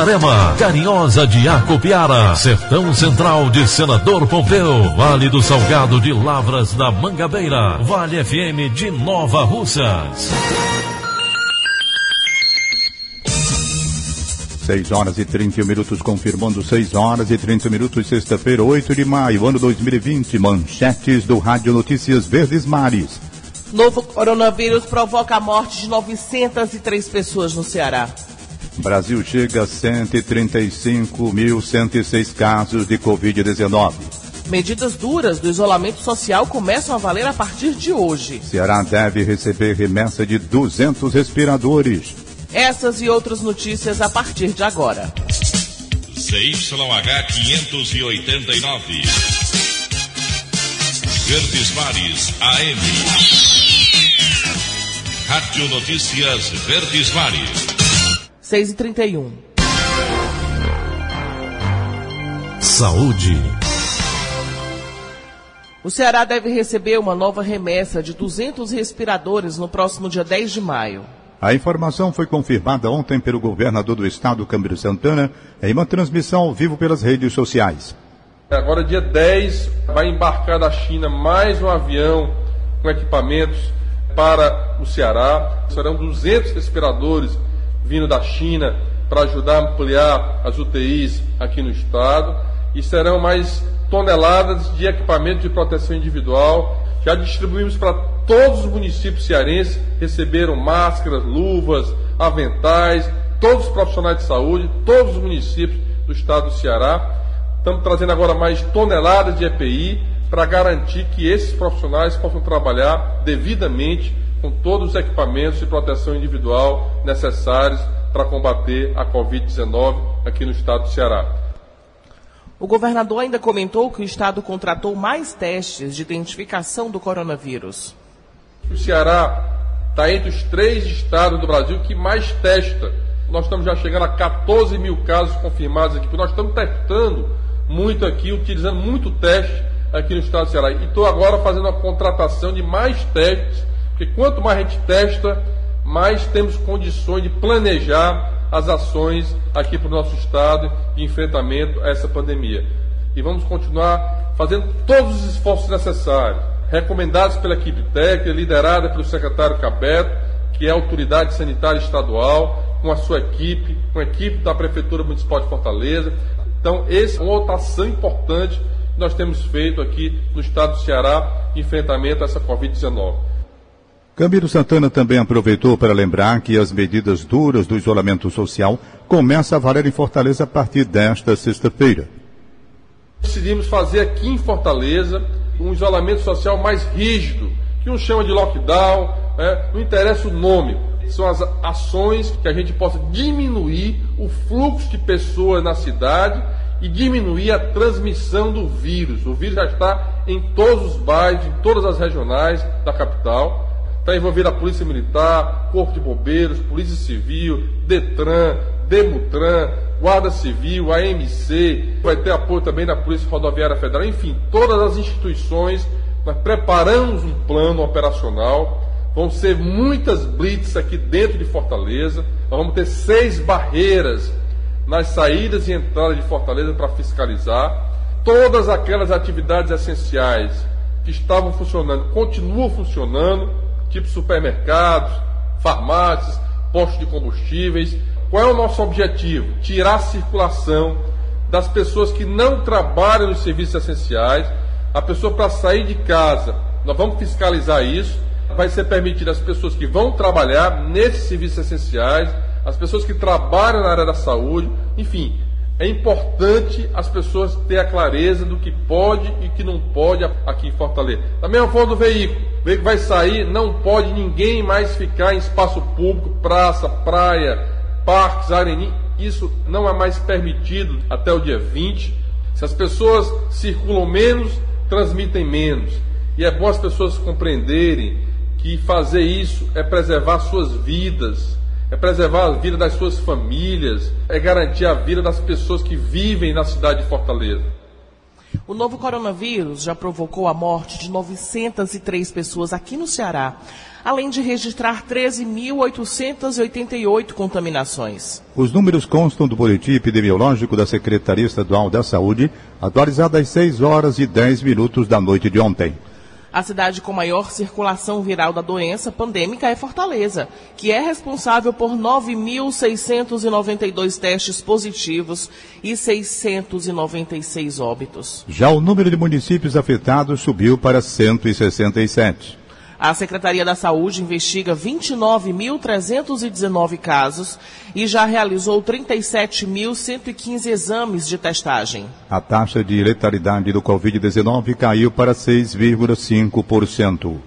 Itarema, Carinhosa de Acopiara, Sertão Central de Senador Pompeu, Vale do Salgado de Lavras da Mangabeira, Vale FM de Nova Russas. 6 horas e 31 minutos, confirmando 6 horas e 30 minutos, sexta-feira, 8 de maio, ano 2020. Manchetes do Rádio Notícias Verdes Mares. Novo coronavírus provoca a morte de 903 pessoas no Ceará. Brasil chega a 135.106 casos de Covid-19. Medidas duras do isolamento social começam a valer a partir de hoje. Ceará deve receber remessa de 200 respiradores. Essas e outras notícias a partir de agora. ZYH 589. Verdes Mares AM. Rádio Notícias Verdes Mares. 6 e 31 Saúde. O Ceará deve receber uma nova remessa de 200 respiradores no próximo dia 10 de maio. A informação foi confirmada ontem pelo governador do estado, Câmbio Santana, em uma transmissão ao vivo pelas redes sociais. Agora, dia 10, vai embarcar da China mais um avião com equipamentos para o Ceará. Serão 200 respiradores vindo da China para ajudar a ampliar as UTIs aqui no estado e serão mais toneladas de equipamento de proteção individual. Já distribuímos para todos os municípios cearenses, receberam máscaras, luvas, aventais, todos os profissionais de saúde, todos os municípios do estado do Ceará. Estamos trazendo agora mais toneladas de EPI para garantir que esses profissionais possam trabalhar devidamente com todos os equipamentos de proteção individual necessários para combater a Covid-19 aqui no estado do Ceará. O governador ainda comentou que o estado contratou mais testes de identificação do coronavírus. O Ceará está entre os três estados do Brasil que mais testa. Nós estamos já chegando a 14 mil casos confirmados aqui. Nós estamos testando muito aqui, utilizando muito teste aqui no estado do Ceará. E estou agora fazendo a contratação de mais testes porque quanto mais a gente testa, mais temos condições de planejar as ações aqui para o nosso Estado de enfrentamento a essa pandemia. E vamos continuar fazendo todos os esforços necessários, recomendados pela equipe técnica, liderada pelo secretário Cabeto, que é a autoridade sanitária estadual, com a sua equipe, com a equipe da Prefeitura Municipal de Fortaleza. Então, essa é uma ação importante nós temos feito aqui no estado do Ceará enfrentamento a essa Covid-19. Camilo Santana também aproveitou para lembrar que as medidas duras do isolamento social começam a valer em Fortaleza a partir desta sexta-feira. Decidimos fazer aqui em Fortaleza um isolamento social mais rígido, que um chama de lockdown, é, não interessa o nome, são as ações que a gente possa diminuir o fluxo de pessoas na cidade e diminuir a transmissão do vírus. O vírus já está em todos os bairros, em todas as regionais da capital. Está envolvida a Polícia Militar, Corpo de Bombeiros, Polícia Civil, Detran, Demutran, Guarda Civil, AMC, vai ter apoio também da Polícia Rodoviária Federal, enfim, todas as instituições. Nós preparamos um plano operacional. Vão ser muitas blitz aqui dentro de Fortaleza. Nós vamos ter seis barreiras nas saídas e entradas de Fortaleza para fiscalizar. Todas aquelas atividades essenciais que estavam funcionando continuam funcionando tipo supermercados, farmácias, postos de combustíveis. Qual é o nosso objetivo? Tirar a circulação das pessoas que não trabalham nos serviços essenciais, a pessoa para sair de casa. Nós vamos fiscalizar isso. Vai ser permitido as pessoas que vão trabalhar nesses serviços essenciais, as pessoas que trabalham na área da saúde, enfim, é importante as pessoas ter a clareza do que pode e que não pode aqui em Fortaleza. Da mesma forma do veículo. O veículo vai sair, não pode ninguém mais ficar em espaço público, praça, praia, parques, areni. Isso não é mais permitido até o dia 20. Se as pessoas circulam menos, transmitem menos. E é bom as pessoas compreenderem que fazer isso é preservar suas vidas, é preservar a vida das suas famílias, é garantir a vida das pessoas que vivem na cidade de Fortaleza. O novo coronavírus já provocou a morte de 903 pessoas aqui no Ceará, além de registrar 13.888 contaminações. Os números constam do boletim epidemiológico da Secretaria Estadual da Saúde, atualizado às 6 horas e 10 minutos da noite de ontem. A cidade com maior circulação viral da doença pandêmica é Fortaleza, que é responsável por 9.692 testes positivos e 696 óbitos. Já o número de municípios afetados subiu para 167. A Secretaria da Saúde investiga 29.319 casos e já realizou 37.115 exames de testagem. A taxa de letalidade do Covid-19 caiu para 6,5%.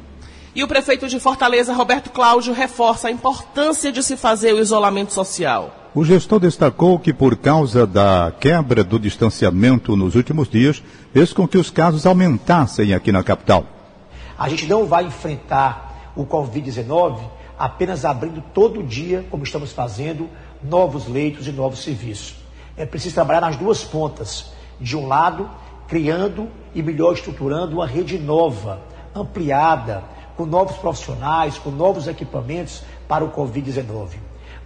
E o prefeito de Fortaleza, Roberto Cláudio, reforça a importância de se fazer o isolamento social. O gestor destacou que, por causa da quebra do distanciamento nos últimos dias, fez com que os casos aumentassem aqui na capital. A gente não vai enfrentar o Covid-19 apenas abrindo todo dia, como estamos fazendo, novos leitos e novos serviços. É preciso trabalhar nas duas pontas. De um lado, criando e melhor estruturando uma rede nova, ampliada, com novos profissionais, com novos equipamentos para o Covid-19.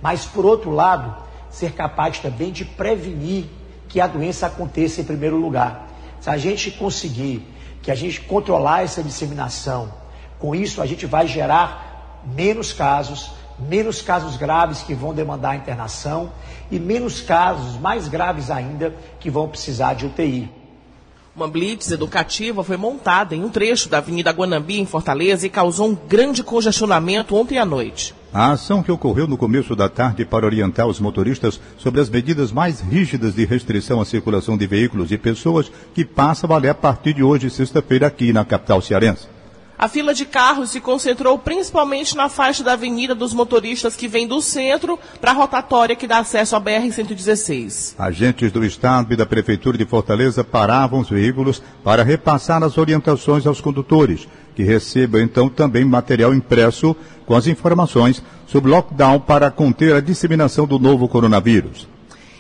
Mas, por outro lado, ser capaz também de prevenir que a doença aconteça em primeiro lugar. Se a gente conseguir que a gente controlar essa disseminação. Com isso, a gente vai gerar menos casos, menos casos graves que vão demandar internação e menos casos mais graves ainda que vão precisar de UTI. Uma blitz educativa foi montada em um trecho da Avenida Guanambi, em Fortaleza, e causou um grande congestionamento ontem à noite. A ação que ocorreu no começo da tarde para orientar os motoristas sobre as medidas mais rígidas de restrição à circulação de veículos e pessoas que passa a valer a partir de hoje, sexta-feira, aqui na capital cearense. A fila de carros se concentrou principalmente na faixa da avenida dos motoristas que vêm do centro para a rotatória que dá acesso à BR-116. Agentes do Estado e da Prefeitura de Fortaleza paravam os veículos para repassar as orientações aos condutores, que recebam então também material impresso com as informações sobre lockdown para conter a disseminação do novo coronavírus.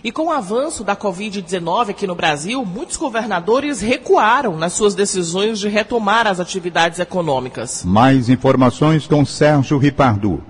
E com o avanço da Covid-19 aqui no Brasil, muitos governadores recuaram nas suas decisões de retomar as atividades econômicas. Mais informações com Sérgio Ripardo.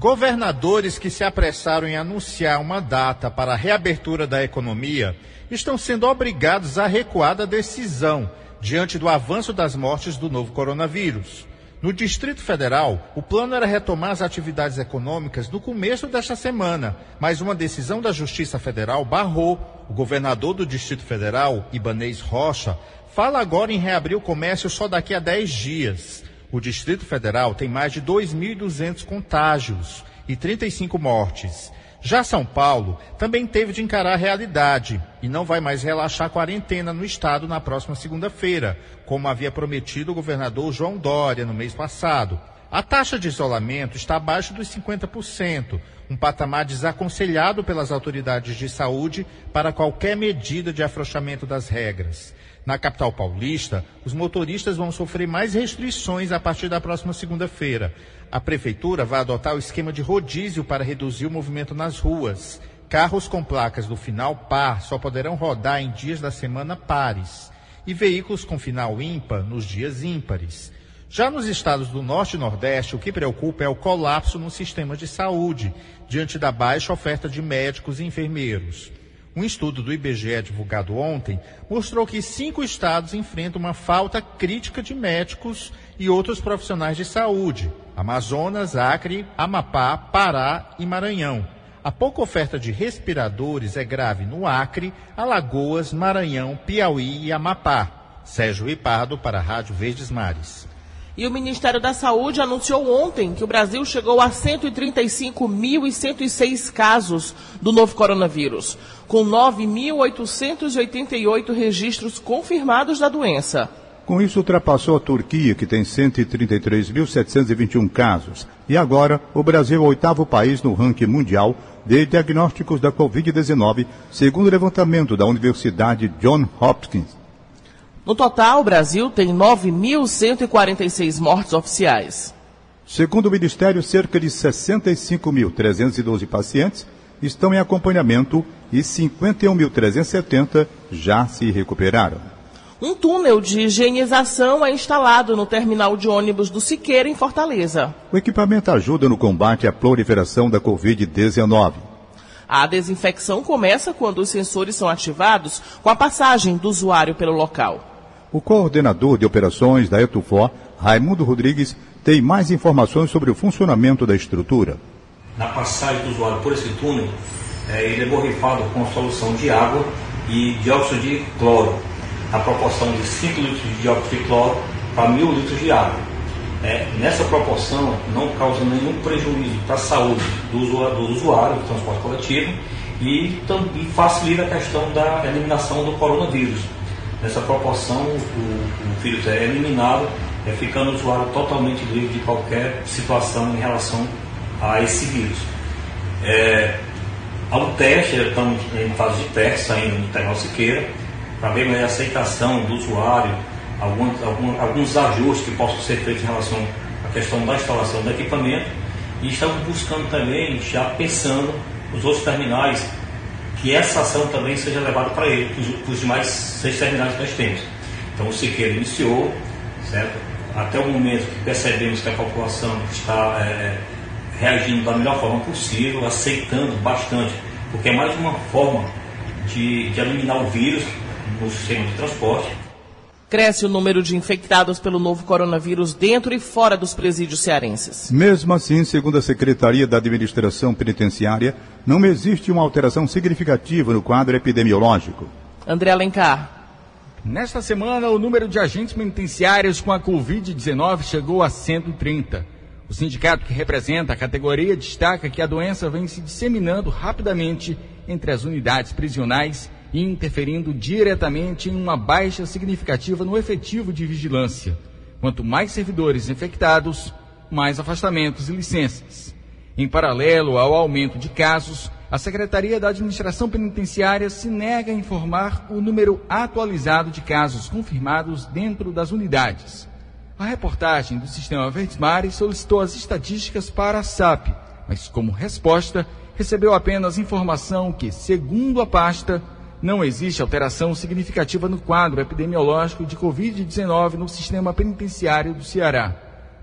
Governadores que se apressaram em anunciar uma data para a reabertura da economia estão sendo obrigados a recuar da decisão diante do avanço das mortes do novo coronavírus. No Distrito Federal, o plano era retomar as atividades econômicas no começo desta semana, mas uma decisão da Justiça Federal barrou. O governador do Distrito Federal, Ibanês Rocha, fala agora em reabrir o comércio só daqui a 10 dias. O Distrito Federal tem mais de 2.200 contágios e 35 mortes. Já São Paulo também teve de encarar a realidade e não vai mais relaxar a quarentena no estado na próxima segunda-feira, como havia prometido o governador João Dória no mês passado. A taxa de isolamento está abaixo dos 50%, um patamar desaconselhado pelas autoridades de saúde para qualquer medida de afrouxamento das regras. Na capital paulista, os motoristas vão sofrer mais restrições a partir da próxima segunda-feira. A prefeitura vai adotar o esquema de rodízio para reduzir o movimento nas ruas. Carros com placas do final par só poderão rodar em dias da semana pares e veículos com final ímpar nos dias ímpares. Já nos estados do Norte e Nordeste, o que preocupa é o colapso no sistema de saúde, diante da baixa oferta de médicos e enfermeiros. Um estudo do IBGE divulgado ontem mostrou que cinco estados enfrentam uma falta crítica de médicos e outros profissionais de saúde: Amazonas, Acre, Amapá, Pará e Maranhão. A pouca oferta de respiradores é grave no Acre, Alagoas, Maranhão, Piauí e Amapá. Sérgio Ripardo para a Rádio Verdes Mares. E o Ministério da Saúde anunciou ontem que o Brasil chegou a 135.106 casos do novo coronavírus, com 9.888 registros confirmados da doença. Com isso, ultrapassou a Turquia, que tem 133.721 casos. E agora, o Brasil é o oitavo país no ranking mundial de diagnósticos da Covid-19, segundo o levantamento da Universidade John Hopkins. No total, o Brasil tem 9.146 mortes oficiais. Segundo o Ministério, cerca de 65.312 pacientes estão em acompanhamento e 51.370 já se recuperaram. Um túnel de higienização é instalado no terminal de ônibus do Siqueira, em Fortaleza. O equipamento ajuda no combate à proliferação da Covid-19. A desinfecção começa quando os sensores são ativados com a passagem do usuário pelo local. O coordenador de operações da Etufor, Raimundo Rodrigues, tem mais informações sobre o funcionamento da estrutura. Na passagem do usuário por esse túnel, é, ele é borrifado com solução de água e dióxido de cloro, na proporção de 5 litros de dióxido de cloro para 1.000 litros de água. É, nessa proporção, não causa nenhum prejuízo para a saúde do usuário, do, usuário, do transporte coletivo e, e facilita a questão da eliminação do coronavírus Nessa proporção, o, o vírus é eliminado, é, ficando o usuário totalmente livre de qualquer situação em relação a esse vírus. É, há um teste, estamos em fase de teste, saindo no Terminal Siqueira, para ver a aceitação do usuário, alguns, alguns, alguns ajustes que possam ser feitos em relação à questão da instalação do equipamento. E estamos buscando também, já pensando, os outros terminais que essa ação também seja levada para ele, para os demais seis terminais que nós temos. Então o Siqueira iniciou, certo? Até o momento que percebemos que a população está é, reagindo da melhor forma possível, aceitando bastante, porque é mais uma forma de, de eliminar o vírus no sistema de transporte Cresce o número de infectados pelo novo coronavírus dentro e fora dos presídios cearenses. Mesmo assim, segundo a Secretaria da Administração Penitenciária, não existe uma alteração significativa no quadro epidemiológico. André Alencar. Nesta semana, o número de agentes penitenciários com a Covid-19 chegou a 130. O sindicato que representa a categoria destaca que a doença vem se disseminando rapidamente entre as unidades prisionais e interferindo diretamente em uma baixa significativa no efetivo de vigilância. Quanto mais servidores infectados, mais afastamentos e licenças. Em paralelo ao aumento de casos, a Secretaria da Administração Penitenciária se nega a informar o número atualizado de casos confirmados dentro das unidades. A reportagem do Sistema Verdes Mares solicitou as estatísticas para a SAP, mas como resposta recebeu apenas informação que, segundo a pasta, não existe alteração significativa no quadro epidemiológico de Covid-19 no sistema penitenciário do Ceará.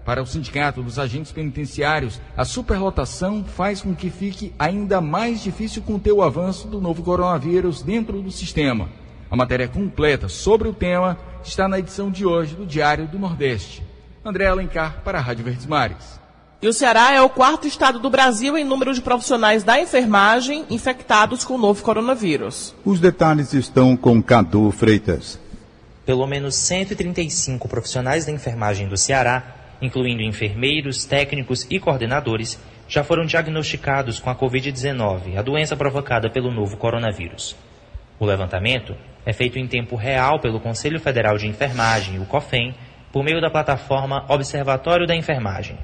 Para o Sindicato dos Agentes Penitenciários, a superlotação faz com que fique ainda mais difícil conter o avanço do novo coronavírus dentro do sistema. A matéria completa sobre o tema está na edição de hoje do Diário do Nordeste. André Alencar para a Rádio Verdes Mares. E o Ceará é o quarto estado do Brasil em número de profissionais da enfermagem infectados com o novo coronavírus. Os detalhes estão com Cadu Freitas. Pelo menos 135 profissionais da enfermagem do Ceará, incluindo enfermeiros, técnicos e coordenadores, já foram diagnosticados com a Covid-19, a doença provocada pelo novo coronavírus. O levantamento é feito em tempo real pelo Conselho Federal de Enfermagem, o COFEN, por meio da plataforma Observatório da Enfermagem.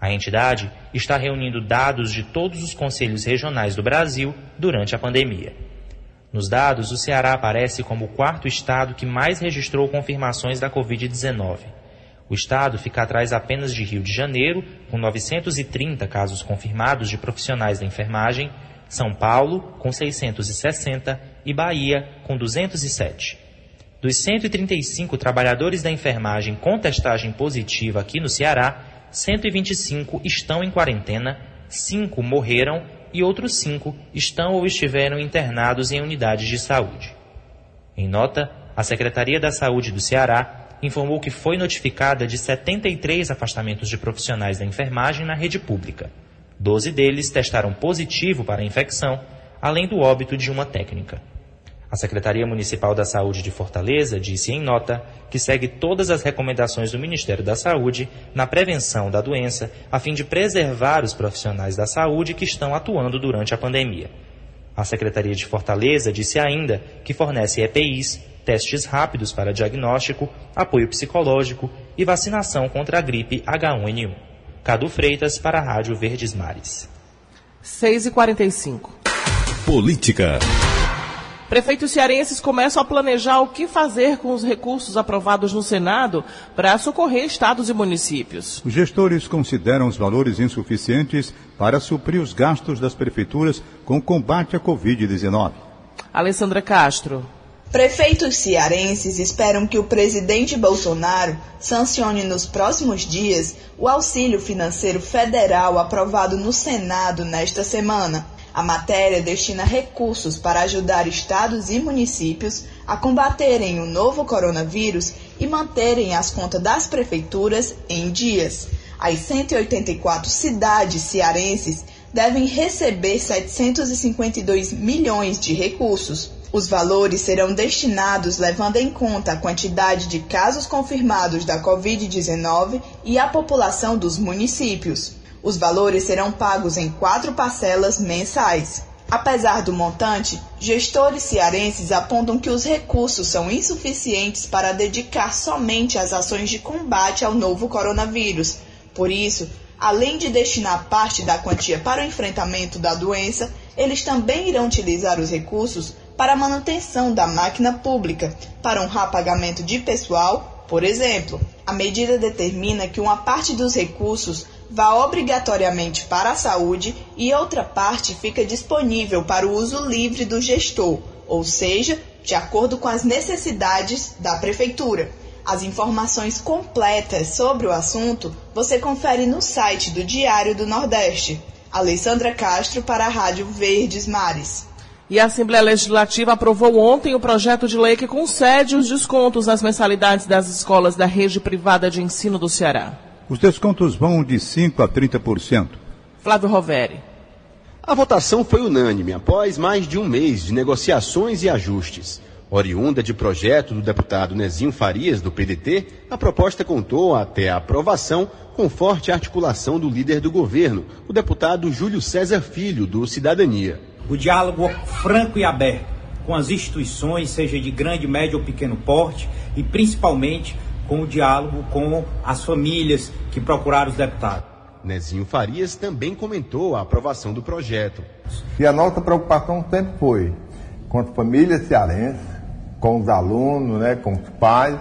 A entidade está reunindo dados de todos os conselhos regionais do Brasil durante a pandemia. Nos dados, o Ceará aparece como o quarto estado que mais registrou confirmações da Covid-19. O estado fica atrás apenas de Rio de Janeiro, com 930 casos confirmados de profissionais da enfermagem, São Paulo, com 660 e Bahia, com 207. Dos 135 trabalhadores da enfermagem com testagem positiva aqui no Ceará, 125 estão em quarentena, 5 morreram e outros 5 estão ou estiveram internados em unidades de saúde. Em nota, a Secretaria da Saúde do Ceará informou que foi notificada de 73 afastamentos de profissionais da enfermagem na rede pública. 12 deles testaram positivo para a infecção, além do óbito de uma técnica. A Secretaria Municipal da Saúde de Fortaleza disse em nota que segue todas as recomendações do Ministério da Saúde na prevenção da doença, a fim de preservar os profissionais da saúde que estão atuando durante a pandemia. A Secretaria de Fortaleza disse ainda que fornece EPIs, testes rápidos para diagnóstico, apoio psicológico e vacinação contra a gripe H1N1. Cadu Freitas para a Rádio Verdes Mares. 6 e 45 Política. Prefeitos cearenses começam a planejar o que fazer com os recursos aprovados no Senado para socorrer estados e municípios. Os gestores consideram os valores insuficientes para suprir os gastos das prefeituras com o combate à Covid-19. Alessandra Castro. Prefeitos cearenses esperam que o presidente Bolsonaro sancione nos próximos dias o auxílio financeiro federal aprovado no Senado nesta semana. A matéria destina recursos para ajudar estados e municípios a combaterem o novo coronavírus e manterem as contas das prefeituras em dias. As 184 cidades cearenses devem receber 752 milhões de recursos. Os valores serão destinados levando em conta a quantidade de casos confirmados da Covid-19 e a população dos municípios. Os valores serão pagos em quatro parcelas mensais. Apesar do montante, gestores cearenses apontam que os recursos são insuficientes para dedicar somente às ações de combate ao novo coronavírus. Por isso, além de destinar parte da quantia para o enfrentamento da doença, eles também irão utilizar os recursos para a manutenção da máquina pública, para honrar pagamento de pessoal, por exemplo. A medida determina que uma parte dos recursos vá obrigatoriamente para a saúde e outra parte fica disponível para o uso livre do gestor, ou seja, de acordo com as necessidades da prefeitura. As informações completas sobre o assunto você confere no site do Diário do Nordeste. Alessandra Castro para a Rádio Verdes Mares. E a Assembleia Legislativa aprovou ontem o projeto de lei que concede os descontos nas mensalidades das escolas da rede privada de ensino do Ceará. Os descontos vão de 5% a 30%. Flávio Roveri. A votação foi unânime após mais de um mês de negociações e ajustes. Oriunda de projeto do deputado Nezinho Farias, do PDT, a proposta contou até a aprovação com forte articulação do líder do governo, o deputado Júlio César Filho, do Cidadania. O diálogo franco e aberto com as instituições, seja de grande, médio ou pequeno porte, e principalmente com o diálogo com as famílias que procuraram os deputados. Nezinho Farias também comentou a aprovação do projeto. E a nossa preocupação sempre foi com as famílias cearenses, com os alunos, né, com os pais,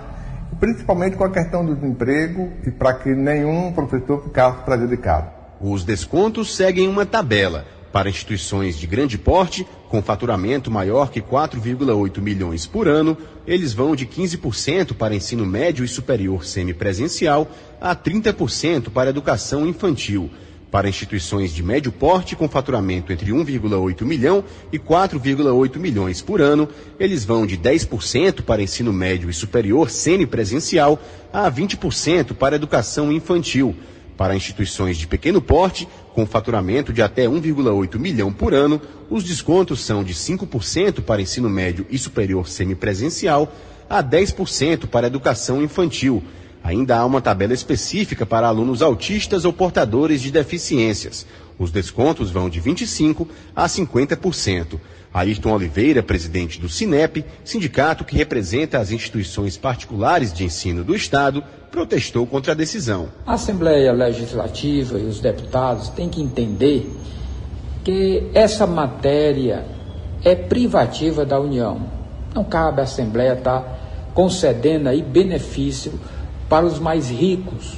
principalmente com a questão do desemprego e para que nenhum professor ficasse prejudicado. Os descontos seguem uma tabela para instituições de grande porte, com faturamento maior que 4,8 milhões por ano, eles vão de 15% para ensino médio e superior semipresencial a 30% para educação infantil. Para instituições de médio porte com faturamento entre 1,8 milhão e 4,8 milhões por ano, eles vão de 10% para ensino médio e superior semipresencial a 20% para educação infantil. Para instituições de pequeno porte, com faturamento de até 1,8 milhão por ano, os descontos são de 5% para ensino médio e superior semipresencial a 10% para educação infantil. Ainda há uma tabela específica para alunos autistas ou portadores de deficiências. Os descontos vão de 25% a 50%. Ayrton Oliveira, presidente do Sinep, sindicato que representa as instituições particulares de ensino do Estado, protestou contra a decisão. A Assembleia Legislativa e os deputados têm que entender que essa matéria é privativa da União. Não cabe à Assembleia estar concedendo aí benefício para os mais ricos,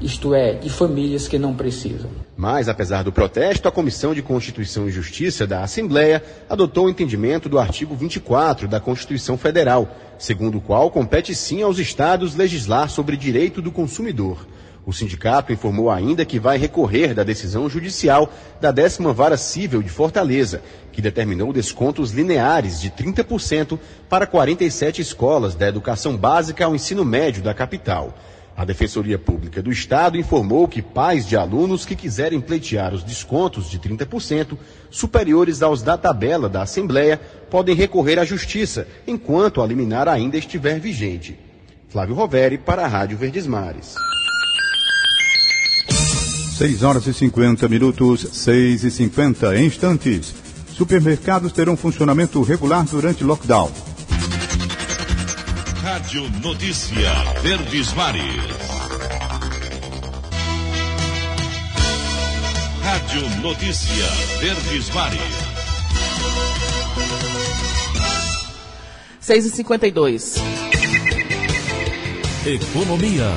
isto é, de famílias que não precisam. Mas, apesar do protesto, a Comissão de Constituição e Justiça da Assembleia adotou o entendimento do artigo 24 da Constituição Federal, segundo o qual compete sim aos estados legislar sobre direito do consumidor. O sindicato informou ainda que vai recorrer da decisão judicial da décima vara civil de Fortaleza, que determinou descontos lineares de 30% para 47 escolas da educação básica ao ensino médio da capital. A Defensoria Pública do Estado informou que pais de alunos que quiserem pleitear os descontos de 30% superiores aos da tabela da Assembleia podem recorrer à Justiça, enquanto a liminar ainda estiver vigente. Flávio Roveri para a Rádio Verdes Mares. 6 horas e 50 minutos, 6 e 50 instantes. Supermercados terão funcionamento regular durante lockdown. Rádio Notícia Verdes Mares. Rádio Notícia Verdes Mares. 6 e 52 Economia.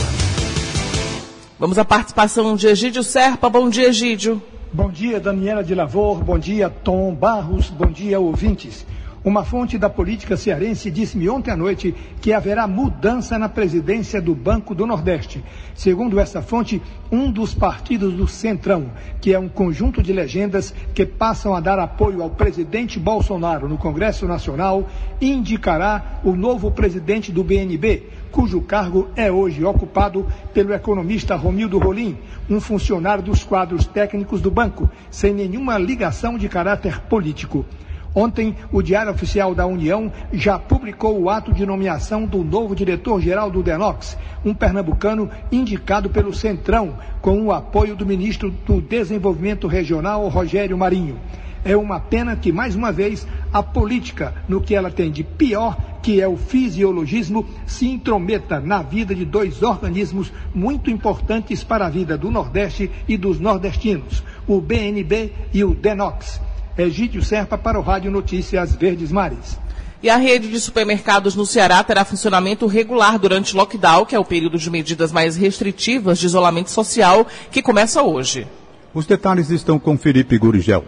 Vamos à participação de Egídio Serpa. Bom dia, Egídio. Bom dia, Daniela de Lavor. Bom dia, Tom Barros. Bom dia, ouvintes. Uma fonte da política cearense disse-me ontem à noite que haverá mudança na presidência do Banco do Nordeste. Segundo essa fonte, um dos partidos do Centrão, que é um conjunto de legendas que passam a dar apoio ao presidente Bolsonaro no Congresso Nacional, indicará o novo presidente do BNB, cujo cargo é hoje ocupado pelo economista Romildo Rolim, um funcionário dos quadros técnicos do banco, sem nenhuma ligação de caráter político. Ontem, o Diário Oficial da União já publicou o ato de nomeação do novo diretor-geral do DENOX, um pernambucano indicado pelo Centrão, com o apoio do ministro do Desenvolvimento Regional, Rogério Marinho. É uma pena que, mais uma vez, a política, no que ela tem de pior, que é o fisiologismo, se intrometa na vida de dois organismos muito importantes para a vida do Nordeste e dos nordestinos, o BNB e o DENOX. Egídio Serpa para o Rádio Notícias Verdes Mares. E a rede de supermercados no Ceará terá funcionamento regular durante o lockdown, que é o período de medidas mais restritivas de isolamento social, que começa hoje. Os detalhes estão com Felipe Gurigel.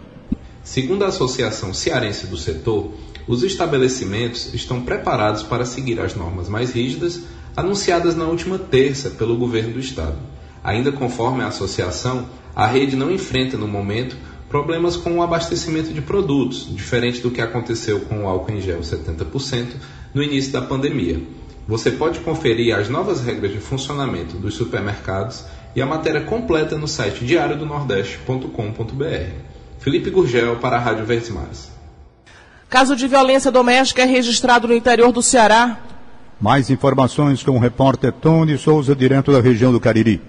Segundo a Associação Cearense do Setor, os estabelecimentos estão preparados para seguir as normas mais rígidas anunciadas na última terça pelo governo do estado. Ainda conforme a associação, a rede não enfrenta no momento problemas com o abastecimento de produtos, diferente do que aconteceu com o álcool em gel 70% no início da pandemia. Você pode conferir as novas regras de funcionamento dos supermercados e a matéria completa no site diariodonordeste.com.br. Felipe Gurgel para a Rádio Verdes Mares. Caso de violência doméstica é registrado no interior do Ceará. Mais informações com o repórter Tony Souza, direto da região do Cariri.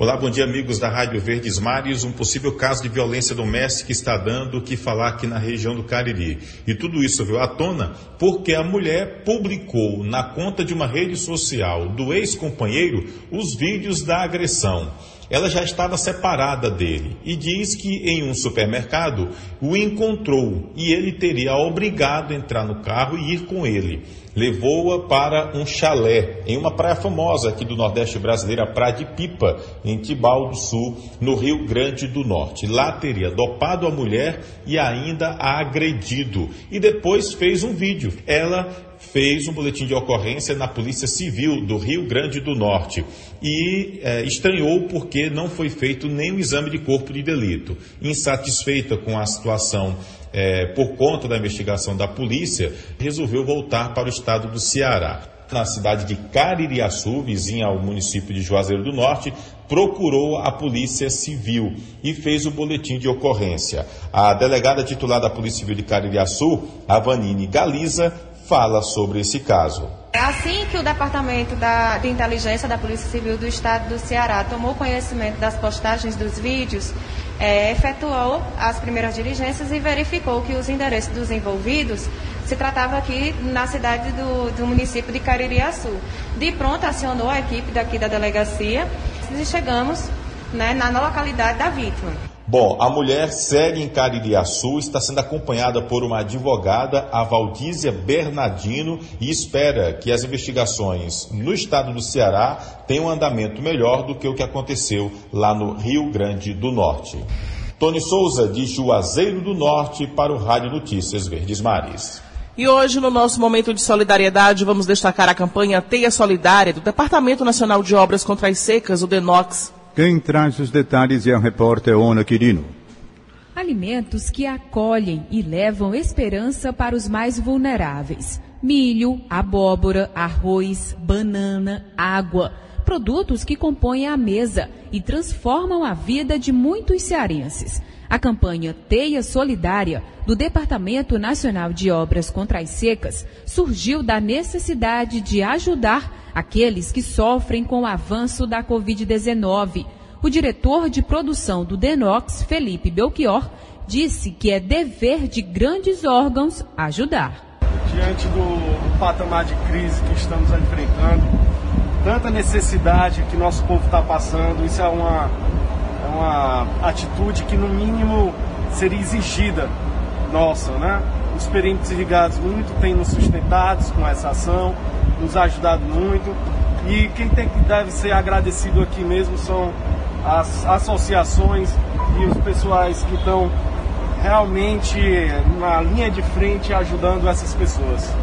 Olá, bom dia amigos da Rádio Verdes Mares. Um possível caso de violência doméstica está dando o que falar aqui na região do Cariri. E tudo isso veio à tona porque a mulher publicou na conta de uma rede social do ex-companheiro os vídeos da agressão ela já estava separada dele e diz que em um supermercado o encontrou e ele teria obrigado a entrar no carro e ir com ele. Levou-a para um chalé em uma praia famosa aqui do Nordeste brasileiro, a Praia de Pipa, em Tibau do Sul, no Rio Grande do Norte. Lá teria dopado a mulher e ainda a agredido. E depois fez um vídeo. Ela fez um boletim de ocorrência na Polícia Civil do Rio Grande do Norte e é, estranhou porque não foi feito nenhum exame de corpo de delito. Insatisfeita com a situação é, por conta da investigação da polícia, resolveu voltar para o estado do Ceará. Na cidade de Caririaçu, vizinha ao município de Juazeiro do Norte, procurou a Polícia Civil e fez o boletim de ocorrência. A delegada titular da Polícia Civil de Caririaçu, a Vanine Galiza, fala sobre esse caso. É assim que o Departamento da, de Inteligência da Polícia Civil do Estado do Ceará tomou conhecimento das postagens dos vídeos, é, efetuou as primeiras diligências e verificou que os endereços dos envolvidos se tratava aqui na cidade do, do município de Caririaçu. De pronto, acionou a equipe daqui da delegacia e chegamos né, na localidade da vítima. Bom, a mulher segue em Caririaçu, está sendo acompanhada por uma advogada, a Valdísia Bernardino, e espera que as investigações no estado do Ceará tenham um andamento melhor do que o que aconteceu lá no Rio Grande do Norte. Tony Souza, de Juazeiro do Norte, para o Rádio Notícias Verdes Mares. E hoje, no nosso momento de solidariedade, vamos destacar a campanha Teia Solidária do Departamento Nacional de Obras contra as Secas, o DENOX. Quem traz os detalhes é a repórter Ona Quirino. Alimentos que acolhem e levam esperança para os mais vulneráveis. Milho, abóbora, arroz, banana, água produtos que compõem a mesa e transformam a vida de muitos cearenses. A campanha Teia Solidária do Departamento Nacional de Obras contra as Secas surgiu da necessidade de ajudar aqueles que sofrem com o avanço da Covid-19. O diretor de produção do Denox, Felipe Belchior, disse que é dever de grandes órgãos ajudar. Diante do patamar de crise que estamos enfrentando, tanta necessidade que nosso povo está passando, isso é uma uma atitude que, no mínimo, seria exigida nossa, né? Os perímetros irrigados muito têm nos sustentados com essa ação, nos ajudado muito. E quem tem que deve ser agradecido aqui mesmo são as associações e os pessoais que estão realmente na linha de frente ajudando essas pessoas.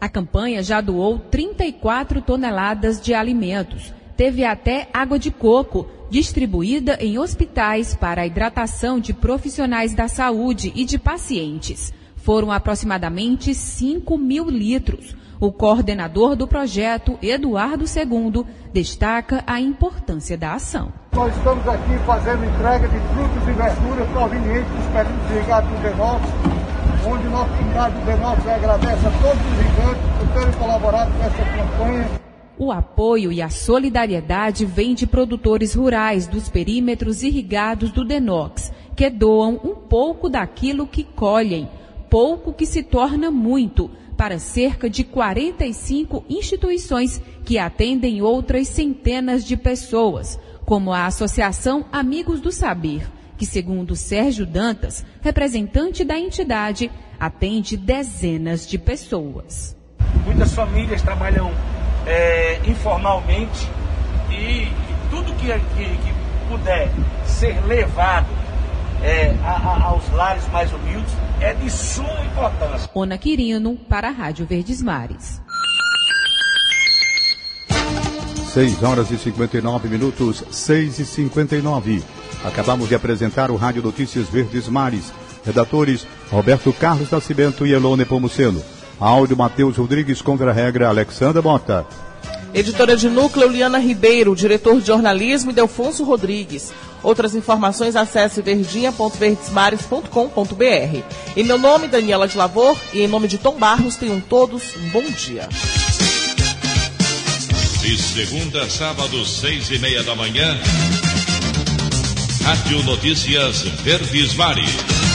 A campanha já doou 34 toneladas de alimentos. Teve até água de coco distribuída em hospitais para a hidratação de profissionais da saúde e de pacientes. Foram aproximadamente 5 mil litros. O coordenador do projeto, Eduardo II, destaca a importância da ação. Nós estamos aqui fazendo entrega de frutas e verduras provenientes dos períodos irrigados do Denox, onde nosso unidade do Denox agradece a todos os irrigantes por terem colaborado com essa campanha. O apoio e a solidariedade vêm de produtores rurais dos perímetros irrigados do Denox, que doam um pouco daquilo que colhem, pouco que se torna muito, para cerca de 45 instituições que atendem outras centenas de pessoas, como a Associação Amigos do Saber, que, segundo Sérgio Dantas, representante da entidade, atende dezenas de pessoas. Muitas famílias trabalham é, informalmente e, e tudo que, que, que, puder ser levado é, a, a, aos lares mais humildes é de suma importância. Ona Quirino para a Rádio Verdes Mares. 6 horas e 59 minutos, 6 e 59. Acabamos de apresentar o Rádio Notícias Verdes Mares. Redatores Roberto Carlos Nascimento e Elone Pomuceno. Áudio Matheus Rodrigues contra a regra Alexandra Mota. Editora de núcleo Liana Ribeiro, diretor de jornalismo Delfonso Rodrigues. Outras informações acesse verdinha.verdesmares.com.br. Em meu nome, Daniela de Lavor, e em nome de Tom Barros, tenham todos um bom dia. De segunda a sábado, seis e meia da manhã, Rádio Notícias Verdes Mares.